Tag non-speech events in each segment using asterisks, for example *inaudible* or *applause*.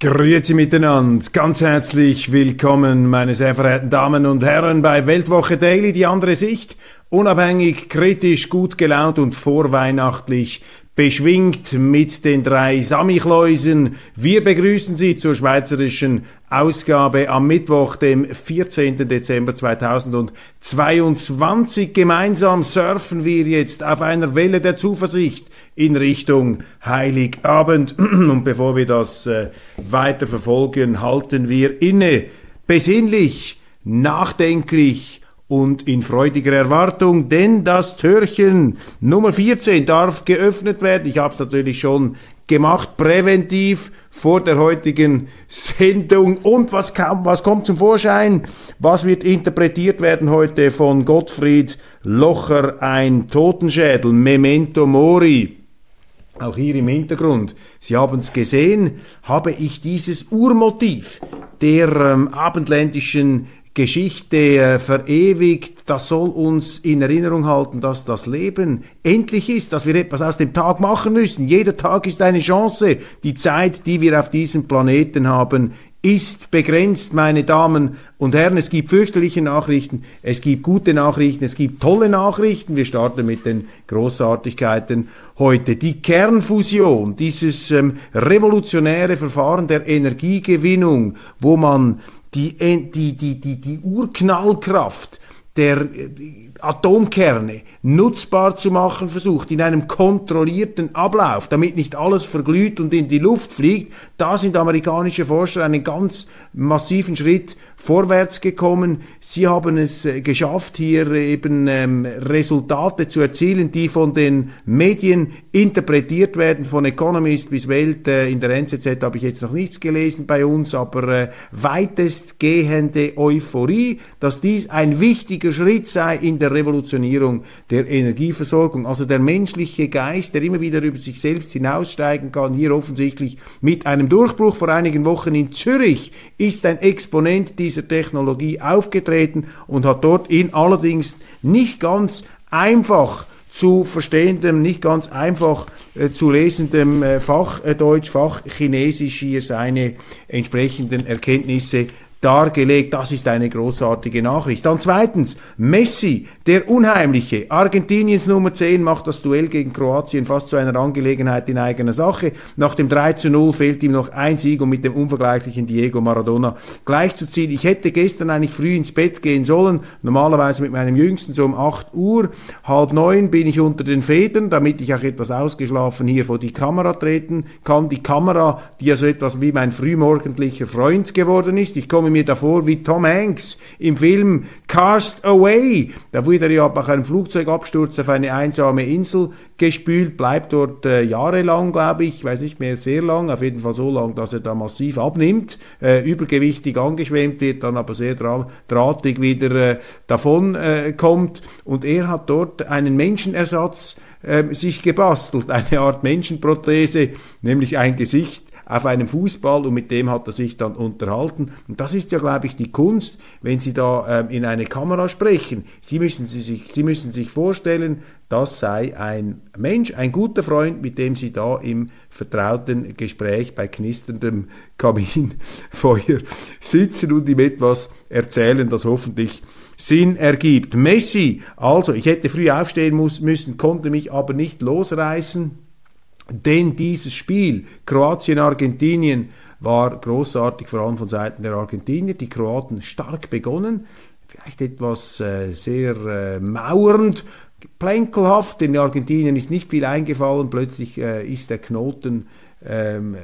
Grüezi miteinander, ganz herzlich willkommen, meine sehr verehrten Damen und Herren, bei Weltwoche Daily, die andere Sicht, unabhängig, kritisch, gut gelaunt und vorweihnachtlich beschwingt mit den drei Samichleusen. Wir begrüßen Sie zur schweizerischen Ausgabe am Mittwoch, dem 14. Dezember 2022. Gemeinsam surfen wir jetzt auf einer Welle der Zuversicht in Richtung Heiligabend. *clears throat* Und bevor wir das äh, weiter verfolgen, halten wir inne. Besinnlich, nachdenklich, und in freudiger Erwartung, denn das Türchen Nummer 14 darf geöffnet werden. Ich habe es natürlich schon gemacht, präventiv vor der heutigen Sendung. Und was, kam, was kommt zum Vorschein? Was wird interpretiert werden heute von Gottfried Locher? Ein Totenschädel, Memento Mori. Auch hier im Hintergrund, Sie haben es gesehen, habe ich dieses Urmotiv der ähm, abendländischen Geschichte äh, verewigt, das soll uns in Erinnerung halten, dass das Leben endlich ist, dass wir etwas aus dem Tag machen müssen. Jeder Tag ist eine Chance. Die Zeit, die wir auf diesem Planeten haben, ist begrenzt, meine Damen und Herren. Es gibt fürchterliche Nachrichten, es gibt gute Nachrichten, es gibt tolle Nachrichten. Wir starten mit den Großartigkeiten heute. Die Kernfusion, dieses ähm, revolutionäre Verfahren der Energiegewinnung, wo man die, die, die, die, die Urknallkraft der äh, Atomkerne nutzbar zu machen versucht, in einem kontrollierten Ablauf, damit nicht alles verglüht und in die Luft fliegt, da sind amerikanische Forscher einen ganz massiven Schritt vorwärts gekommen. Sie haben es äh, geschafft, hier eben ähm, Resultate zu erzielen, die von den Medien interpretiert werden, von Economist bis Welt. Äh, in der NZZ habe ich jetzt noch nichts gelesen bei uns, aber äh, weitestgehende Euphorie, dass dies ein wichtiger Schritt sei in der Revolutionierung der Energieversorgung. Also der menschliche Geist, der immer wieder über sich selbst hinaussteigen kann, hier offensichtlich mit einem Durchbruch vor einigen Wochen in Zürich, ist ein Exponent dieser Technologie aufgetreten und hat dort in allerdings nicht ganz einfach zu verstehendem, nicht ganz einfach äh, zu lesendem äh, Fachdeutsch, Fachchinesisch hier seine entsprechenden Erkenntnisse dargelegt. Das ist eine großartige Nachricht. Dann zweitens, Messi, der Unheimliche. Argentiniens Nummer 10 macht das Duell gegen Kroatien fast zu einer Angelegenheit in eigener Sache. Nach dem 3 zu 0 fehlt ihm noch ein Sieg, um mit dem unvergleichlichen Diego Maradona gleichzuziehen. Ich hätte gestern eigentlich früh ins Bett gehen sollen, normalerweise mit meinem Jüngsten so um 8 Uhr. Halb neun bin ich unter den Federn, damit ich auch etwas ausgeschlafen hier vor die Kamera treten kann. Die Kamera, die ja so etwas wie mein frühmorgendlicher Freund geworden ist. Ich komme komme mir davor wie Tom Hanks im Film Cast Away. Da wurde er ja nach einem Flugzeugabsturz auf eine einsame Insel gespült, bleibt dort äh, jahrelang, glaube ich, weiß nicht mehr, sehr lang, auf jeden Fall so lang, dass er da massiv abnimmt, äh, übergewichtig angeschwemmt wird, dann aber sehr dra drahtig wieder äh, davon äh, kommt. Und er hat dort einen Menschenersatz äh, sich gebastelt, *laughs* eine Art Menschenprothese, nämlich ein Gesicht auf einem Fußball und mit dem hat er sich dann unterhalten. Und das ist ja, glaube ich, die Kunst, wenn Sie da ähm, in eine Kamera sprechen. Sie müssen, Sie, sich, Sie müssen sich vorstellen, das sei ein Mensch, ein guter Freund, mit dem Sie da im vertrauten Gespräch bei knisterndem Kaminfeuer *laughs* sitzen und ihm etwas erzählen, das hoffentlich Sinn ergibt. Messi, also ich hätte früh aufstehen muss, müssen, konnte mich aber nicht losreißen denn dieses Spiel Kroatien-Argentinien war großartig, vor allem von Seiten der Argentinier. Die Kroaten stark begonnen, vielleicht etwas äh, sehr äh, mauernd, plänkelhaft. In Argentinien ist nicht viel eingefallen. Plötzlich äh, ist der Knoten ähm,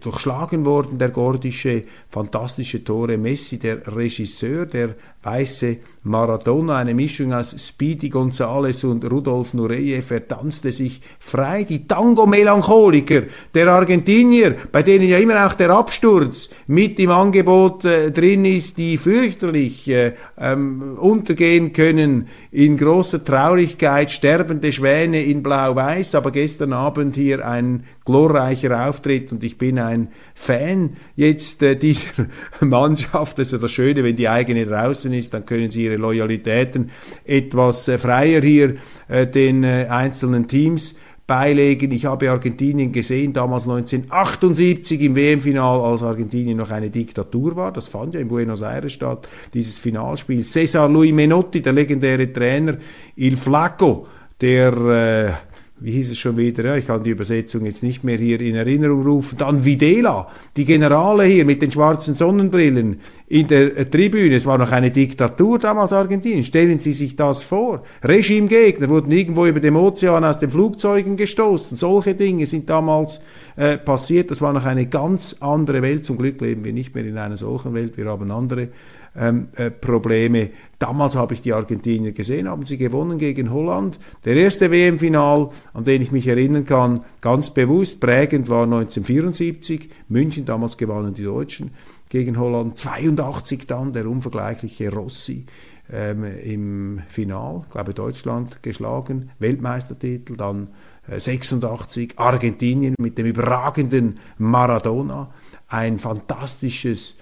durchschlagen worden, der gordische, fantastische Tore Messi, der Regisseur, der weiße Maradona, eine Mischung aus Speedy Gonzales und Rudolf Nureyev, er tanzte sich frei, die Tango-Melancholiker der Argentinier, bei denen ja immer auch der Absturz mit im Angebot äh, drin ist, die fürchterlich äh, ähm, untergehen können in großer Traurigkeit, sterbende Schwäne in Blau-Weiß, aber gestern Abend hier ein glorreicher Auftritt und ich bin ein Fan jetzt äh, dieser *laughs* Mannschaft. Das ist ja das Schöne, wenn die eigene draußen ist, dann können sie ihre Loyalitäten etwas äh, freier hier äh, den äh, einzelnen Teams beilegen. Ich habe Argentinien gesehen, damals 1978 im WM-Final, als Argentinien noch eine Diktatur war. Das fand ja in Buenos Aires statt, dieses Finalspiel. Cesar Luis Menotti, der legendäre Trainer, Il Flaco, der äh, wie hieß es schon wieder, ja, ich kann die Übersetzung jetzt nicht mehr hier in Erinnerung rufen, dann Videla, die Generale hier mit den schwarzen Sonnenbrillen in der äh, Tribüne, es war noch eine Diktatur damals Argentinien, stellen Sie sich das vor, Regimegegner wurden irgendwo über dem Ozean aus den Flugzeugen gestoßen, solche Dinge sind damals äh, passiert, das war noch eine ganz andere Welt, zum Glück leben wir nicht mehr in einer solchen Welt, wir haben andere ähm, äh, Probleme. Damals habe ich die Argentinier gesehen, haben sie gewonnen gegen Holland. Der erste WM-Final, an den ich mich erinnern kann, ganz bewusst prägend war 1974, München, damals gewannen die Deutschen gegen Holland, 82 dann der unvergleichliche Rossi ähm, im Final, glaube Deutschland geschlagen, Weltmeistertitel, dann 86 äh, Argentinien mit dem überragenden Maradona, ein fantastisches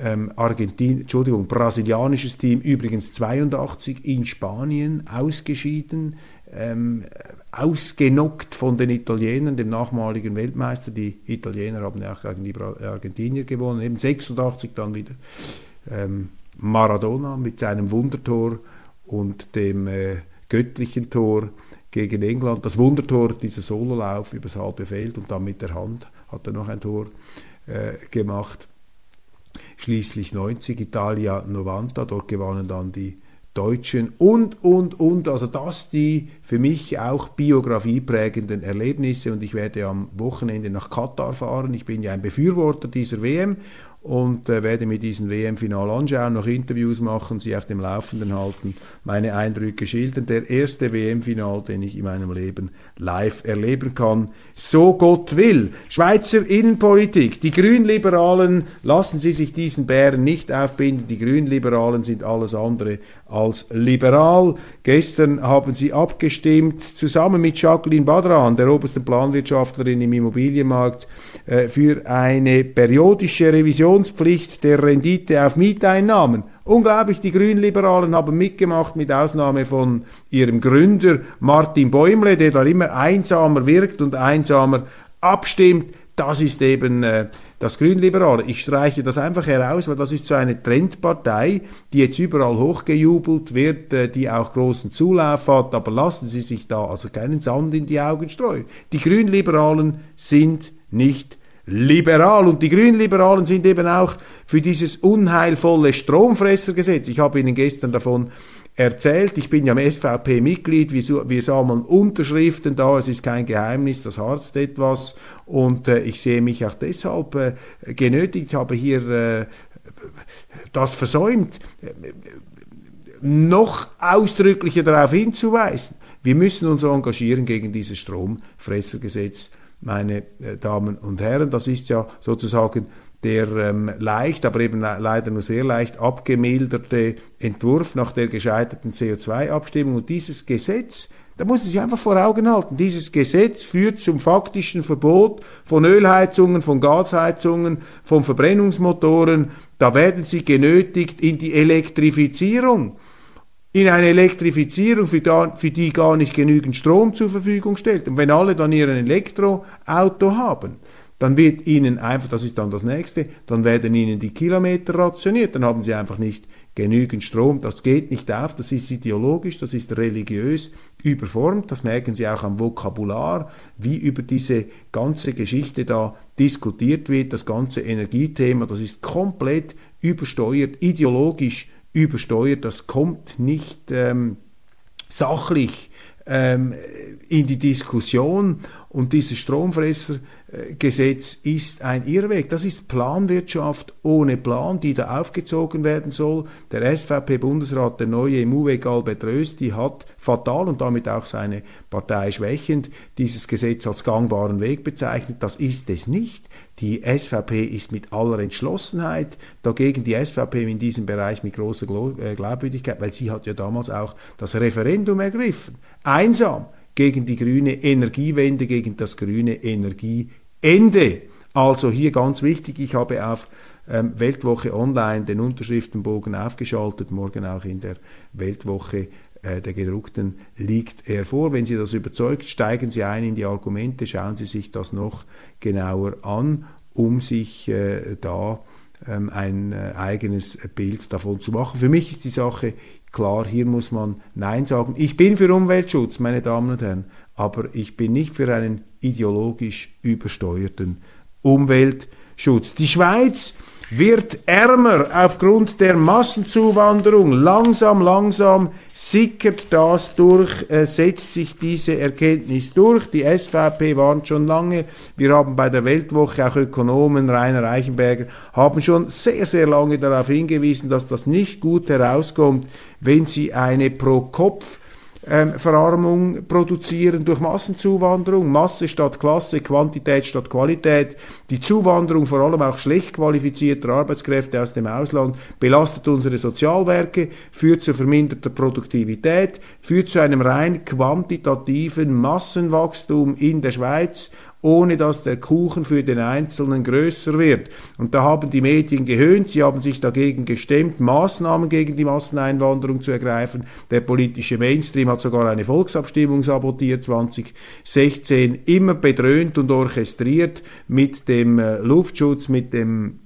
ähm, Argentin, Entschuldigung, brasilianisches Team, übrigens 82 in Spanien ausgeschieden, ähm, ausgenockt von den Italienern, dem nachmaligen Weltmeister. Die Italiener haben ja auch gegen die Argentinier gewonnen, eben 86 dann wieder ähm, Maradona mit seinem Wundertor und dem äh, göttlichen Tor gegen England. Das Wundertor, dieser Sololauf übers halbe Feld und dann mit der Hand hat er noch ein Tor äh, gemacht schließlich 90 Italia 90, dort gewannen dann die Deutschen und, und, und. Also das die für mich auch biografieprägenden Erlebnisse und ich werde am Wochenende nach Katar fahren. Ich bin ja ein Befürworter dieser WM und äh, werde mir diesen WM-Final anschauen, noch Interviews machen, sie auf dem Laufenden halten, meine Eindrücke schildern. Der erste WM-Final, den ich in meinem Leben live erleben kann. So Gott will. Schweizer Innenpolitik. Die Grünliberalen lassen Sie sich diesen Bären nicht aufbinden. Die Grünliberalen sind alles andere als liberal. Gestern haben sie abgestimmt, zusammen mit Jacqueline Badran, der obersten Planwirtschaftlerin im Immobilienmarkt, äh, für eine periodische Revisionspflicht der Rendite auf Mieteinnahmen. Unglaublich, die Grünliberalen haben mitgemacht, mit Ausnahme von ihrem Gründer Martin Bäumle, der da immer einsamer wirkt und einsamer abstimmt. Das ist eben äh, das Grünliberale. Ich streiche das einfach heraus, weil das ist so eine Trendpartei, die jetzt überall hochgejubelt wird, äh, die auch großen Zulauf hat, aber lassen Sie sich da also keinen Sand in die Augen streuen. Die Grünliberalen sind nicht liberal. Und die Grünliberalen sind eben auch für dieses unheilvolle Stromfressergesetz. Ich habe Ihnen gestern davon erzählt. Ich bin ja im SVP-Mitglied. Wir, wir sammeln Unterschriften da. Es ist kein Geheimnis. Das harzt etwas. Und äh, ich sehe mich auch deshalb äh, genötigt. Habe hier äh, das versäumt, noch ausdrücklicher darauf hinzuweisen. Wir müssen uns engagieren gegen dieses Stromfressergesetz meine äh, Damen und Herren. Das ist ja sozusagen der ähm, leicht, aber eben leider nur sehr leicht abgemilderte Entwurf nach der gescheiterten CO2-Abstimmung. Und dieses Gesetz, da muss man sich einfach vor Augen halten, dieses Gesetz führt zum faktischen Verbot von Ölheizungen, von Gasheizungen, von Verbrennungsmotoren. Da werden sie genötigt in die Elektrifizierung in eine Elektrifizierung, für, da, für, die gar nicht genügend Strom zur Verfügung stellt. Und wenn alle dann ihren Elektroauto haben, dann wird ihnen einfach, das ist dann das nächste, dann werden ihnen die Kilometer rationiert, dann haben sie einfach nicht genügend Strom. Das geht nicht auf, das ist ideologisch, das ist religiös überformt, das merken Sie auch am Vokabular, wie über diese ganze Geschichte da diskutiert wird, das ganze Energiethema, das ist komplett übersteuert, ideologisch übersteuert, das kommt nicht ähm, sachlich ähm, in die Diskussion und dieses Stromfressergesetz ist ein Irrweg. Das ist Planwirtschaft ohne Plan, die da aufgezogen werden soll. Der SVP-Bundesrat, der neue Muweg Albert Rösti, hat fatal und damit auch seine Partei schwächend dieses Gesetz als gangbaren Weg bezeichnet. Das ist es nicht. Die SVP ist mit aller Entschlossenheit dagegen, die SVP in diesem Bereich mit großer äh, Glaubwürdigkeit, weil sie hat ja damals auch das Referendum ergriffen. Einsam gegen die grüne Energiewende, gegen das grüne Energieende. Also hier ganz wichtig, ich habe auf ähm, Weltwoche Online den Unterschriftenbogen aufgeschaltet, morgen auch in der Weltwoche äh, der gedruckten liegt er vor. Wenn Sie das überzeugt, steigen Sie ein in die Argumente, schauen Sie sich das noch genauer an, um sich äh, da ähm, ein äh, eigenes Bild davon zu machen. Für mich ist die Sache Klar, hier muss man Nein sagen. Ich bin für Umweltschutz, meine Damen und Herren, aber ich bin nicht für einen ideologisch übersteuerten Umweltschutz. Die Schweiz wird ärmer aufgrund der Massenzuwanderung. Langsam, langsam sickert das durch, äh, setzt sich diese Erkenntnis durch. Die SVP warnt schon lange. Wir haben bei der Weltwoche auch Ökonomen, Rainer Reichenberger, haben schon sehr, sehr lange darauf hingewiesen, dass das nicht gut herauskommt, wenn sie eine Pro-Kopf ähm, Verarmung produzieren durch Massenzuwanderung, Masse statt Klasse, Quantität statt Qualität. Die Zuwanderung vor allem auch schlecht qualifizierter Arbeitskräfte aus dem Ausland belastet unsere Sozialwerke, führt zu verminderter Produktivität, führt zu einem rein quantitativen Massenwachstum in der Schweiz ohne dass der Kuchen für den Einzelnen größer wird. Und da haben die Medien gehöhnt, sie haben sich dagegen gestemmt, Maßnahmen gegen die Masseneinwanderung zu ergreifen. Der politische Mainstream hat sogar eine Volksabstimmung sabotiert 2016, immer bedröhnt und orchestriert mit dem äh, Luftschutz, mit dem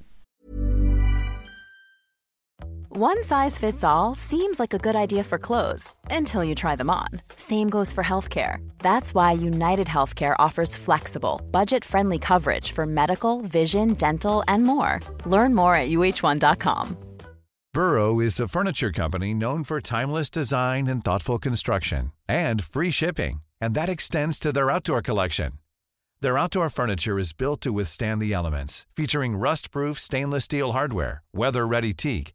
One size fits all seems like a good idea for clothes until you try them on. Same goes for healthcare. That's why United Healthcare offers flexible, budget friendly coverage for medical, vision, dental, and more. Learn more at uh1.com. Burrow is a furniture company known for timeless design and thoughtful construction and free shipping, and that extends to their outdoor collection. Their outdoor furniture is built to withstand the elements, featuring rust proof stainless steel hardware, weather ready teak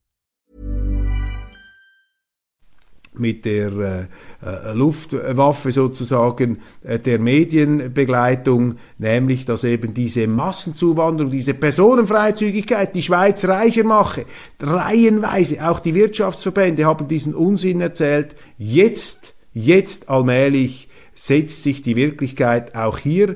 Mit der äh, äh, Luftwaffe sozusagen äh, der Medienbegleitung, nämlich dass eben diese Massenzuwanderung, diese Personenfreizügigkeit die Schweiz reicher mache. Reihenweise, auch die Wirtschaftsverbände haben diesen Unsinn erzählt. Jetzt, jetzt allmählich setzt sich die Wirklichkeit auch hier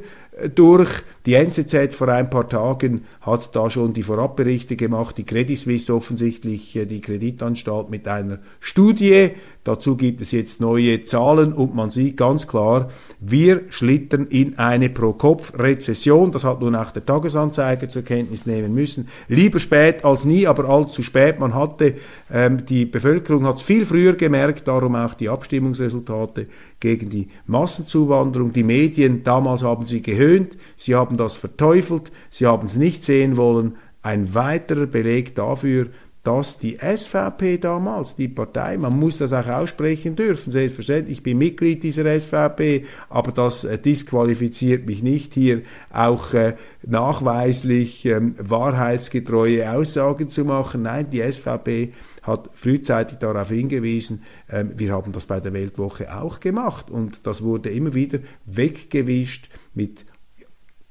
durch. Die NZZ vor ein paar Tagen hat da schon die Vorabberichte gemacht, die Credit Suisse offensichtlich, äh, die Kreditanstalt mit einer Studie. Dazu gibt es jetzt neue Zahlen und man sieht ganz klar, wir schlittern in eine Pro-Kopf-Rezession. Das hat nun auch der Tagesanzeiger zur Kenntnis nehmen müssen. Lieber spät als nie, aber allzu spät. Man hatte, ähm, die Bevölkerung hat es viel früher gemerkt, darum auch die Abstimmungsresultate gegen die Massenzuwanderung. Die Medien, damals haben sie gehöhnt, sie haben das verteufelt, sie haben es nicht sehen wollen. Ein weiterer Beleg dafür, dass die SVP damals, die Partei, man muss das auch aussprechen dürfen, selbstverständlich, ich bin Mitglied dieser SVP, aber das äh, disqualifiziert mich nicht hier auch äh, nachweislich ähm, wahrheitsgetreue Aussagen zu machen. Nein, die SVP hat frühzeitig darauf hingewiesen, ähm, wir haben das bei der Weltwoche auch gemacht und das wurde immer wieder weggewischt mit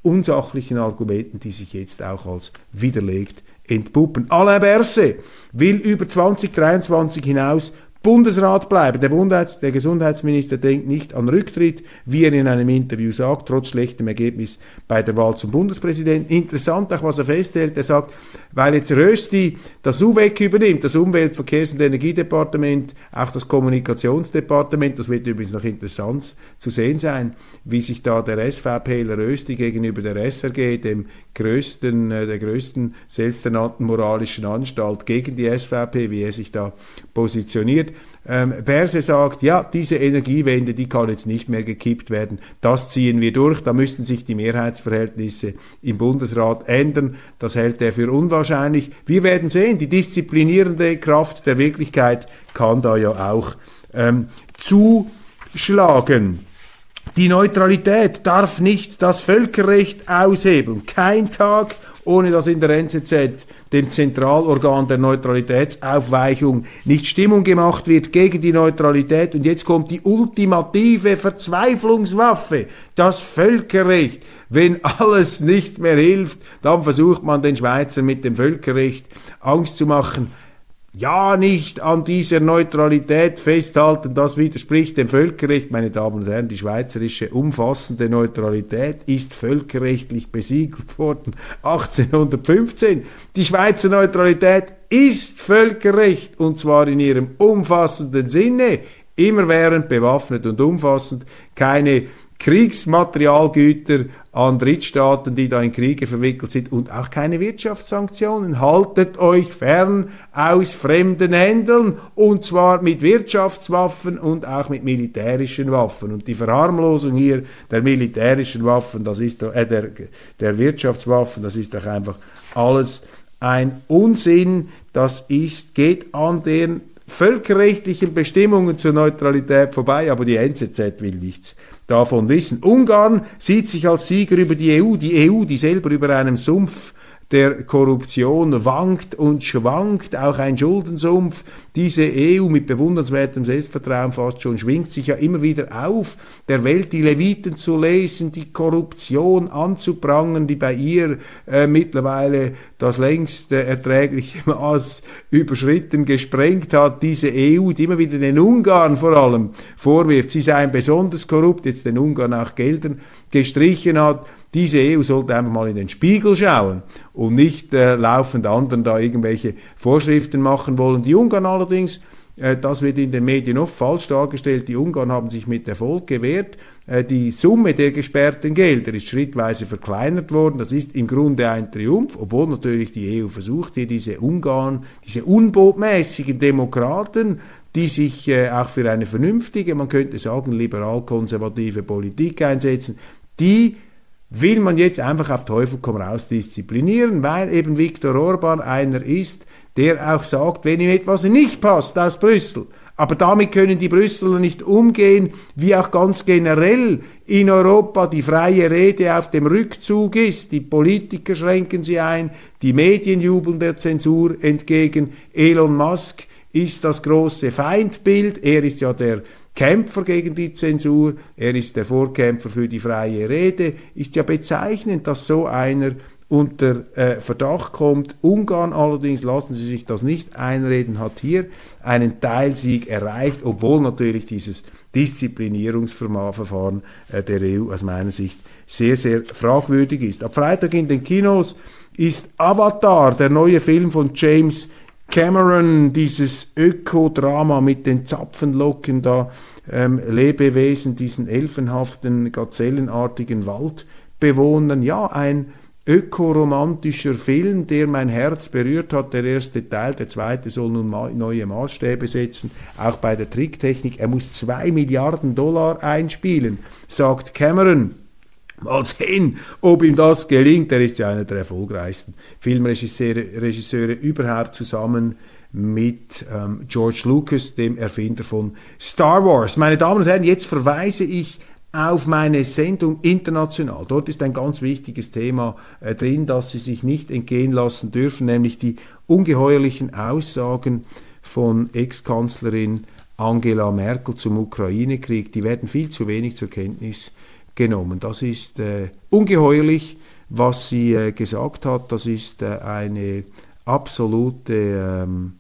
unsachlichen Argumenten, die sich jetzt auch als widerlegt entpuppen. Alain Berset will über 2023 hinaus Bundesrat bleiben. Der, Bundheits-, der Gesundheitsminister denkt nicht an Rücktritt, wie er in einem Interview sagt, trotz schlechtem Ergebnis bei der Wahl zum Bundespräsidenten. Interessant auch, was er festhält. Er sagt, weil jetzt Rösti das UWEC übernimmt, das Umwelt-, Verkehrs- und Energiedepartement, auch das Kommunikationsdepartement, das wird übrigens noch interessant zu sehen sein, wie sich da der SVPler Rösti gegenüber der SRG, dem größten, äh, der größten selbsternannten moralischen Anstalt gegen die SVP, wie er sich da positioniert. Ähm, Berse sagt, ja, diese Energiewende, die kann jetzt nicht mehr gekippt werden. Das ziehen wir durch. Da müssten sich die Mehrheitsverhältnisse im Bundesrat ändern. Das hält er für unwahrscheinlich. Wir werden sehen, die disziplinierende Kraft der Wirklichkeit kann da ja auch ähm, zuschlagen. Die Neutralität darf nicht das Völkerrecht aushebeln. Kein Tag ohne dass in der NZZ, dem Zentralorgan der Neutralitätsaufweichung, nicht Stimmung gemacht wird gegen die Neutralität. Und jetzt kommt die ultimative Verzweiflungswaffe, das Völkerrecht. Wenn alles nicht mehr hilft, dann versucht man den Schweizern mit dem Völkerrecht Angst zu machen ja nicht an dieser Neutralität festhalten, das widerspricht dem Völkerrecht. Meine Damen und Herren, die schweizerische umfassende Neutralität ist völkerrechtlich besiegelt worden *laughs* 1815. Die Schweizer Neutralität ist Völkerrecht und zwar in ihrem umfassenden Sinne, immerwährend bewaffnet und umfassend, keine Kriegsmaterialgüter an Drittstaaten, die da in Kriege verwickelt sind und auch keine Wirtschaftssanktionen. Haltet euch fern aus fremden Händen und zwar mit Wirtschaftswaffen und auch mit militärischen Waffen. Und die Verharmlosung hier der militärischen Waffen, das ist doch, äh, der, der Wirtschaftswaffen, das ist doch einfach alles ein Unsinn. Das ist, geht an den völkerrechtlichen Bestimmungen zur Neutralität vorbei, aber die NZZ will nichts davon wissen. Ungarn sieht sich als Sieger über die EU, die EU, die selber über einem Sumpf der Korruption wankt und schwankt, auch ein Schuldensumpf. Diese EU mit bewundernswertem Selbstvertrauen fast schon schwingt sich ja immer wieder auf, der Welt die Leviten zu lesen, die Korruption anzuprangen, die bei ihr äh, mittlerweile das längst äh, erträgliche *laughs* Maß überschritten, gesprengt hat. Diese EU, die immer wieder den Ungarn vor allem vorwirft, sie seien besonders korrupt, jetzt den Ungarn auch Geldern gestrichen hat diese EU sollte einfach mal in den Spiegel schauen und nicht äh, laufend anderen da irgendwelche Vorschriften machen wollen. Die Ungarn allerdings, äh, das wird in den Medien oft falsch dargestellt, die Ungarn haben sich mit Erfolg gewehrt. Äh, die Summe der gesperrten Gelder ist schrittweise verkleinert worden. Das ist im Grunde ein Triumph, obwohl natürlich die EU versucht, hier diese Ungarn, diese unbotmäßigen Demokraten, die sich äh, auch für eine vernünftige, man könnte sagen, liberal-konservative Politik einsetzen, die will man jetzt einfach auf Teufel komm raus disziplinieren, weil eben Viktor Orban einer ist, der auch sagt, wenn ihm etwas nicht passt aus Brüssel, aber damit können die Brüsseler nicht umgehen, wie auch ganz generell in Europa die freie Rede auf dem Rückzug ist. Die Politiker schränken sie ein, die Medien jubeln der Zensur entgegen. Elon Musk ist das große Feindbild. Er ist ja der Kämpfer gegen die Zensur, er ist der Vorkämpfer für die freie Rede, ist ja bezeichnend, dass so einer unter äh, Verdacht kommt. Ungarn allerdings, lassen Sie sich das nicht einreden, hat hier einen Teilsieg erreicht, obwohl natürlich dieses Disziplinierungsverfahren äh, der EU aus meiner Sicht sehr, sehr fragwürdig ist. Ab Freitag in den Kinos ist Avatar, der neue Film von James Cameron, dieses Ökodrama mit den Zapfenlocken da, ähm, Lebewesen, diesen elfenhaften, gazellenartigen Waldbewohnern, ja, ein ökoromantischer Film, der mein Herz berührt hat. Der erste Teil, der zweite soll nun ma neue Maßstäbe setzen, auch bei der Tricktechnik. Er muss zwei Milliarden Dollar einspielen, sagt Cameron. Mal sehen, ob ihm das gelingt. Er ist ja einer der erfolgreichsten Filmregisseure Regisseure überhaupt zusammen mit ähm, George Lucas, dem Erfinder von Star Wars. Meine Damen und Herren, jetzt verweise ich auf meine Sendung international. Dort ist ein ganz wichtiges Thema äh, drin, das Sie sich nicht entgehen lassen dürfen, nämlich die ungeheuerlichen Aussagen von Ex-Kanzlerin Angela Merkel zum Ukraine-Krieg. Die werden viel zu wenig zur Kenntnis genommen. Das ist äh, ungeheuerlich, was sie äh, gesagt hat. Das ist äh, eine absolute ähm,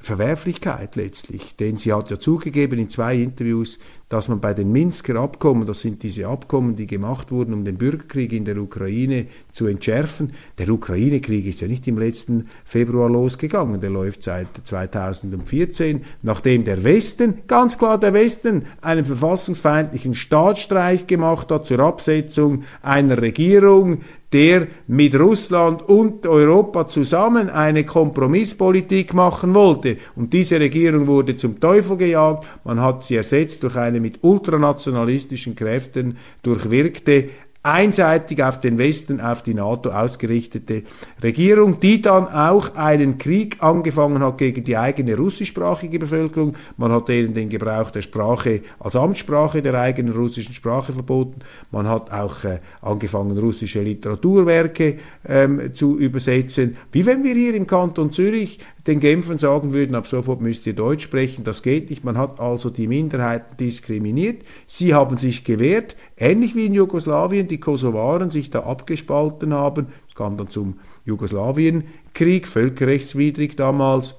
Verwerflichkeit letztlich, denn sie hat ja zugegeben in zwei Interviews, dass man bei den Minsker Abkommen, das sind diese Abkommen, die gemacht wurden, um den Bürgerkrieg in der Ukraine zu entschärfen. Der Ukraine-Krieg ist ja nicht im letzten Februar losgegangen, der läuft seit 2014, nachdem der Westen, ganz klar der Westen, einen verfassungsfeindlichen Staatsstreich gemacht hat zur Absetzung einer Regierung, der mit Russland und Europa zusammen eine Kompromisspolitik machen wollte. Und diese Regierung wurde zum Teufel gejagt. Man hat sie ersetzt durch eine mit ultranationalistischen Kräften durchwirkte einseitig auf den Westen, auf die NATO ausgerichtete Regierung, die dann auch einen Krieg angefangen hat gegen die eigene russischsprachige Bevölkerung. Man hat denen den Gebrauch der Sprache als Amtssprache der eigenen russischen Sprache verboten. Man hat auch äh, angefangen, russische Literaturwerke ähm, zu übersetzen. Wie wenn wir hier im Kanton Zürich den Genfern sagen würden, ab sofort müsst ihr Deutsch sprechen. Das geht nicht. Man hat also die Minderheiten diskriminiert. Sie haben sich gewehrt, ähnlich wie in Jugoslawien die Kosovaren sich da abgespalten haben. Es kam dann zum Jugoslawienkrieg, völkerrechtswidrig damals.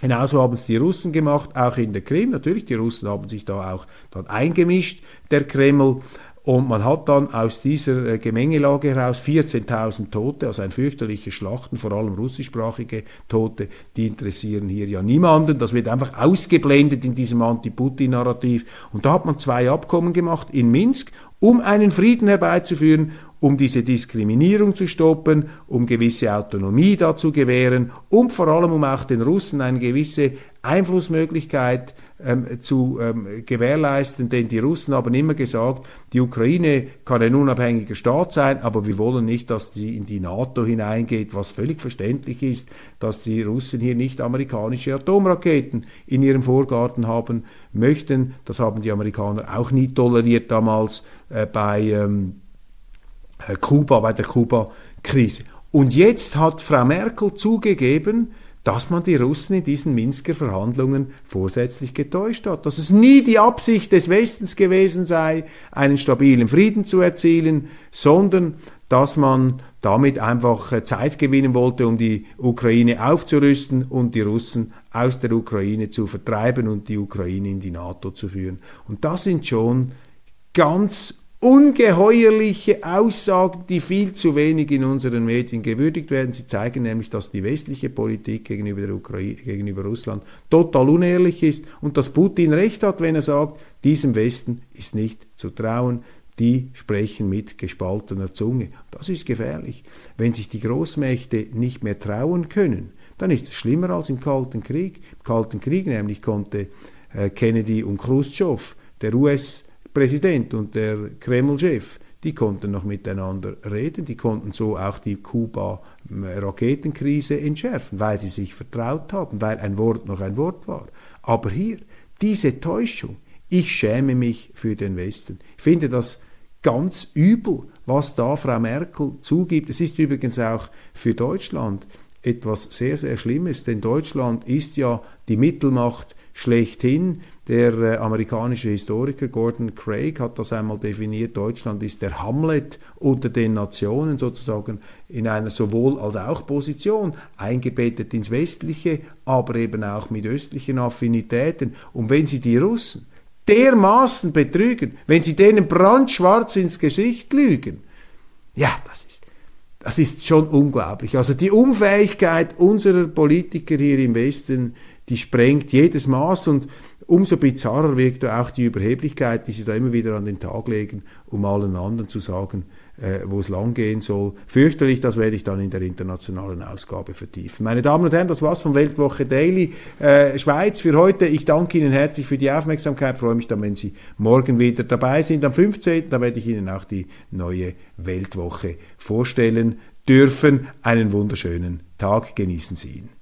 Genauso haben es die Russen gemacht, auch in der Krim. Natürlich, die Russen haben sich da auch dann eingemischt, der Kreml. Und man hat dann aus dieser äh, Gemengelage heraus 14.000 Tote, also ein fürchterliches Schlachten, vor allem russischsprachige Tote, die interessieren hier ja niemanden. Das wird einfach ausgeblendet in diesem Anti-Putin-Narrativ. Und da hat man zwei Abkommen gemacht in Minsk, um einen Frieden herbeizuführen um diese Diskriminierung zu stoppen, um gewisse Autonomie dazu gewähren und vor allem um auch den Russen eine gewisse Einflussmöglichkeit ähm, zu ähm, gewährleisten, denn die Russen haben immer gesagt, die Ukraine kann ein unabhängiger Staat sein, aber wir wollen nicht, dass sie in die NATO hineingeht, was völlig verständlich ist, dass die Russen hier nicht amerikanische Atomraketen in ihrem Vorgarten haben möchten. Das haben die Amerikaner auch nie toleriert damals äh, bei ähm, äh, Kuba, bei der Kuba-Krise. Und jetzt hat Frau Merkel zugegeben, dass man die Russen in diesen Minsker Verhandlungen vorsätzlich getäuscht hat, dass es nie die Absicht des Westens gewesen sei, einen stabilen Frieden zu erzielen, sondern dass man damit einfach äh, Zeit gewinnen wollte, um die Ukraine aufzurüsten und die Russen aus der Ukraine zu vertreiben und die Ukraine in die NATO zu führen. Und das sind schon ganz ungeheuerliche Aussagen, die viel zu wenig in unseren Medien gewürdigt werden. Sie zeigen nämlich, dass die westliche Politik gegenüber der Ukraine, gegenüber Russland total unehrlich ist und dass Putin recht hat, wenn er sagt, diesem Westen ist nicht zu trauen. Die sprechen mit gespaltener Zunge. Das ist gefährlich. Wenn sich die Großmächte nicht mehr trauen können, dann ist es schlimmer als im Kalten Krieg. Im Kalten Krieg nämlich konnte äh, Kennedy und Khrushchev, der US- Präsident und der Kreml-Chef, die konnten noch miteinander reden, die konnten so auch die Kuba-Raketenkrise entschärfen, weil sie sich vertraut haben, weil ein Wort noch ein Wort war. Aber hier, diese Täuschung, ich schäme mich für den Westen. Ich finde das ganz übel, was da Frau Merkel zugibt. Es ist übrigens auch für Deutschland etwas sehr, sehr Schlimmes, denn Deutschland ist ja die Mittelmacht schlechthin. Der äh, amerikanische Historiker Gordon Craig hat das einmal definiert. Deutschland ist der Hamlet unter den Nationen sozusagen in einer sowohl als auch Position, eingebettet ins Westliche, aber eben auch mit östlichen Affinitäten. Und wenn Sie die Russen dermaßen betrügen, wenn Sie denen brandschwarz ins Gesicht lügen, ja, das ist das ist schon unglaublich. Also die Unfähigkeit unserer Politiker hier im Westen, die sprengt jedes Maß und umso bizarrer wirkt auch die Überheblichkeit, die sie da immer wieder an den Tag legen, um allen anderen zu sagen, äh, wo es langgehen soll. Fürchterlich, das werde ich dann in der internationalen Ausgabe vertiefen. Meine Damen und Herren, das war's von Weltwoche Daily äh, Schweiz für heute. Ich danke Ihnen herzlich für die Aufmerksamkeit, freue mich dann, wenn Sie morgen wieder dabei sind. Am 15. Da werde ich Ihnen auch die neue Weltwoche vorstellen dürfen. Einen wunderschönen Tag, genießen Sie ihn.